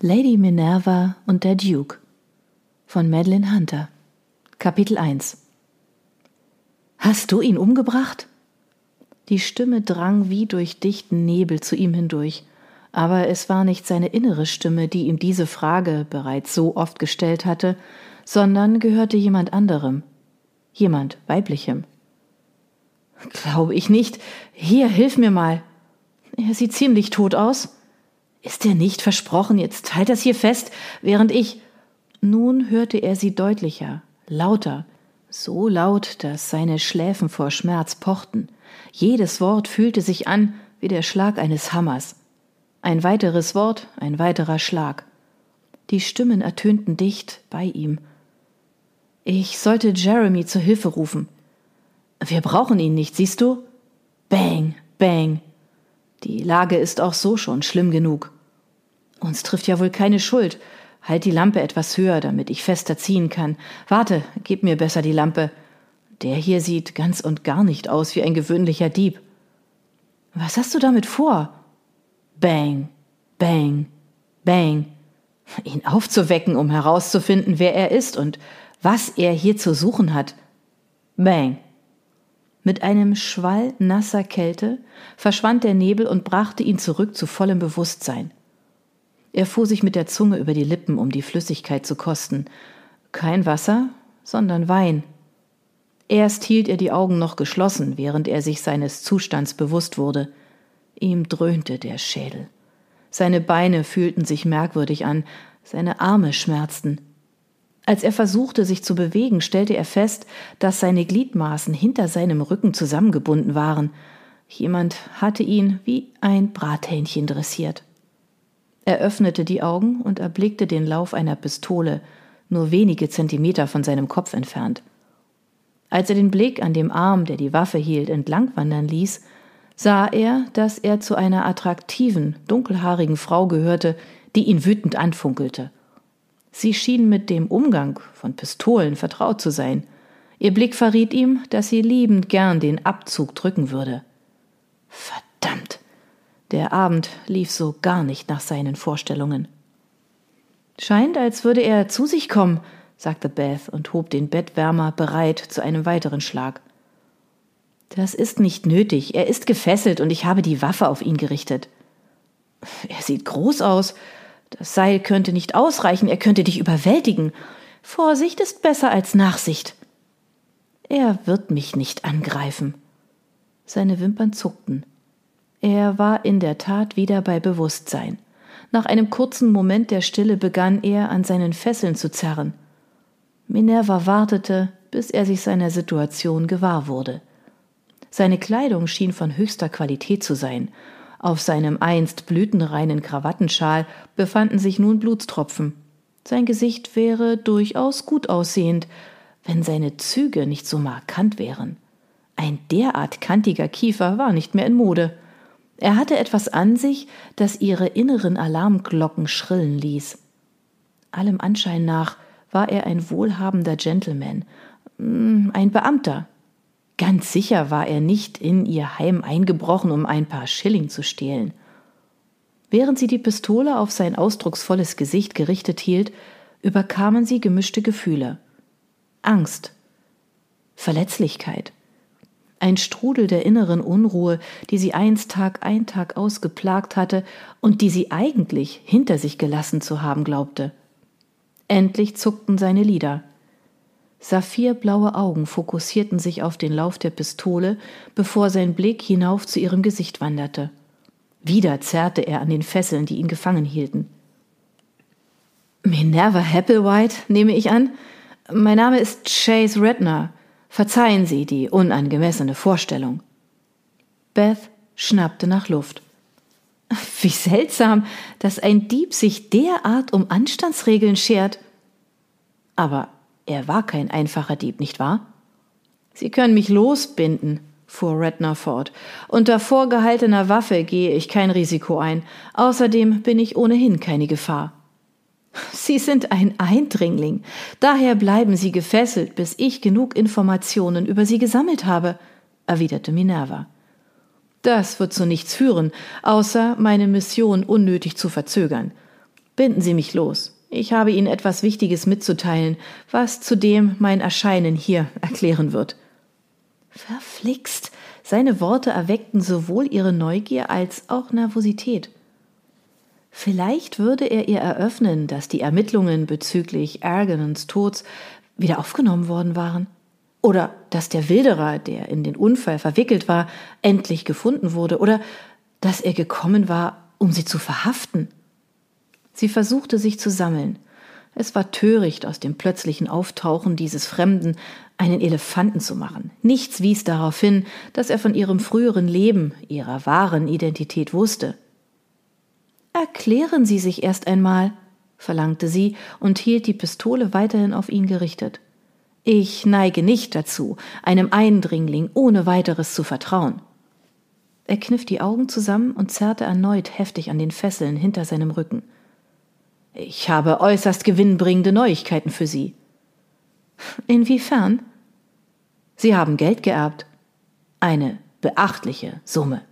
Lady Minerva und der Duke von Madeline Hunter Kapitel 1 Hast du ihn umgebracht? Die Stimme drang wie durch dichten Nebel zu ihm hindurch, aber es war nicht seine innere Stimme, die ihm diese Frage bereits so oft gestellt hatte, sondern gehörte jemand anderem, jemand weiblichem. Glaube ich nicht. Hier, hilf mir mal. Er sieht ziemlich tot aus. Ist er nicht versprochen, jetzt halt das hier fest, während ich. Nun hörte er sie deutlicher, lauter, so laut, dass seine Schläfen vor Schmerz pochten. Jedes Wort fühlte sich an wie der Schlag eines Hammers. Ein weiteres Wort, ein weiterer Schlag. Die Stimmen ertönten dicht bei ihm. Ich sollte Jeremy zur Hilfe rufen. Wir brauchen ihn nicht, siehst du? Bang, bang. Die Lage ist auch so schon schlimm genug. Uns trifft ja wohl keine Schuld. Halt die Lampe etwas höher, damit ich fester ziehen kann. Warte, gib mir besser die Lampe. Der hier sieht ganz und gar nicht aus wie ein gewöhnlicher Dieb. Was hast du damit vor? Bang, bang, bang. Ihn aufzuwecken, um herauszufinden, wer er ist und was er hier zu suchen hat. Bang. Mit einem Schwall nasser Kälte verschwand der Nebel und brachte ihn zurück zu vollem Bewusstsein. Er fuhr sich mit der Zunge über die Lippen, um die Flüssigkeit zu kosten. Kein Wasser, sondern Wein. Erst hielt er die Augen noch geschlossen, während er sich seines Zustands bewusst wurde. Ihm dröhnte der Schädel. Seine Beine fühlten sich merkwürdig an, seine Arme schmerzten. Als er versuchte, sich zu bewegen, stellte er fest, dass seine Gliedmaßen hinter seinem Rücken zusammengebunden waren. Jemand hatte ihn wie ein Brathähnchen dressiert. Er öffnete die Augen und erblickte den Lauf einer Pistole, nur wenige Zentimeter von seinem Kopf entfernt. Als er den Blick an dem Arm, der die Waffe hielt, entlangwandern ließ, sah er, dass er zu einer attraktiven, dunkelhaarigen Frau gehörte, die ihn wütend anfunkelte. Sie schien mit dem Umgang von Pistolen vertraut zu sein. Ihr Blick verriet ihm, dass sie liebend gern den Abzug drücken würde. Verdammt! Der Abend lief so gar nicht nach seinen Vorstellungen. Scheint, als würde er zu sich kommen, sagte Beth und hob den Bettwärmer bereit zu einem weiteren Schlag. Das ist nicht nötig. Er ist gefesselt und ich habe die Waffe auf ihn gerichtet. Er sieht groß aus. Das Seil könnte nicht ausreichen. Er könnte dich überwältigen. Vorsicht ist besser als Nachsicht. Er wird mich nicht angreifen. Seine Wimpern zuckten. Er war in der Tat wieder bei Bewusstsein. Nach einem kurzen Moment der Stille begann er an seinen Fesseln zu zerren. Minerva wartete, bis er sich seiner Situation gewahr wurde. Seine Kleidung schien von höchster Qualität zu sein. Auf seinem einst blütenreinen Krawattenschal befanden sich nun Blutstropfen. Sein Gesicht wäre durchaus gut aussehend, wenn seine Züge nicht so markant wären. Ein derart kantiger Kiefer war nicht mehr in Mode. Er hatte etwas an sich, das ihre inneren Alarmglocken schrillen ließ. Allem Anschein nach war er ein wohlhabender Gentleman, mm, ein Beamter. Ganz sicher war er nicht in ihr Heim eingebrochen, um ein paar Schilling zu stehlen. Während sie die Pistole auf sein ausdrucksvolles Gesicht gerichtet hielt, überkamen sie gemischte Gefühle. Angst, Verletzlichkeit, ein Strudel der inneren Unruhe, die sie einst Tag ein Tag ausgeplagt hatte und die sie eigentlich hinter sich gelassen zu haben glaubte. Endlich zuckten seine Lider. Saphirblaue Augen fokussierten sich auf den Lauf der Pistole, bevor sein Blick hinauf zu ihrem Gesicht wanderte. Wieder zerrte er an den Fesseln, die ihn gefangen hielten. Minerva Hepplewhite, nehme ich an. Mein Name ist Chase Redner. Verzeihen Sie die unangemessene Vorstellung. Beth schnappte nach Luft. Wie seltsam, dass ein Dieb sich derart um Anstandsregeln schert. Aber er war kein einfacher Dieb, nicht wahr? Sie können mich losbinden, fuhr Redner fort. Unter vorgehaltener Waffe gehe ich kein Risiko ein. Außerdem bin ich ohnehin keine Gefahr. Sie sind ein Eindringling. Daher bleiben Sie gefesselt, bis ich genug Informationen über Sie gesammelt habe, erwiderte Minerva. Das wird zu nichts führen, außer meine Mission unnötig zu verzögern. Binden Sie mich los. Ich habe Ihnen etwas Wichtiges mitzuteilen, was zudem mein Erscheinen hier erklären wird. Verflixt. Seine Worte erweckten sowohl ihre Neugier als auch Nervosität. Vielleicht würde er ihr eröffnen, dass die Ermittlungen bezüglich Ergenens Tods wieder aufgenommen worden waren. Oder dass der Wilderer, der in den Unfall verwickelt war, endlich gefunden wurde. Oder dass er gekommen war, um sie zu verhaften. Sie versuchte sich zu sammeln. Es war töricht, aus dem plötzlichen Auftauchen dieses Fremden einen Elefanten zu machen. Nichts wies darauf hin, dass er von ihrem früheren Leben, ihrer wahren Identität wusste. Erklären Sie sich erst einmal, verlangte sie und hielt die Pistole weiterhin auf ihn gerichtet. Ich neige nicht dazu, einem Eindringling ohne weiteres zu vertrauen. Er kniff die Augen zusammen und zerrte erneut heftig an den Fesseln hinter seinem Rücken. Ich habe äußerst gewinnbringende Neuigkeiten für Sie. Inwiefern? Sie haben Geld geerbt. Eine beachtliche Summe.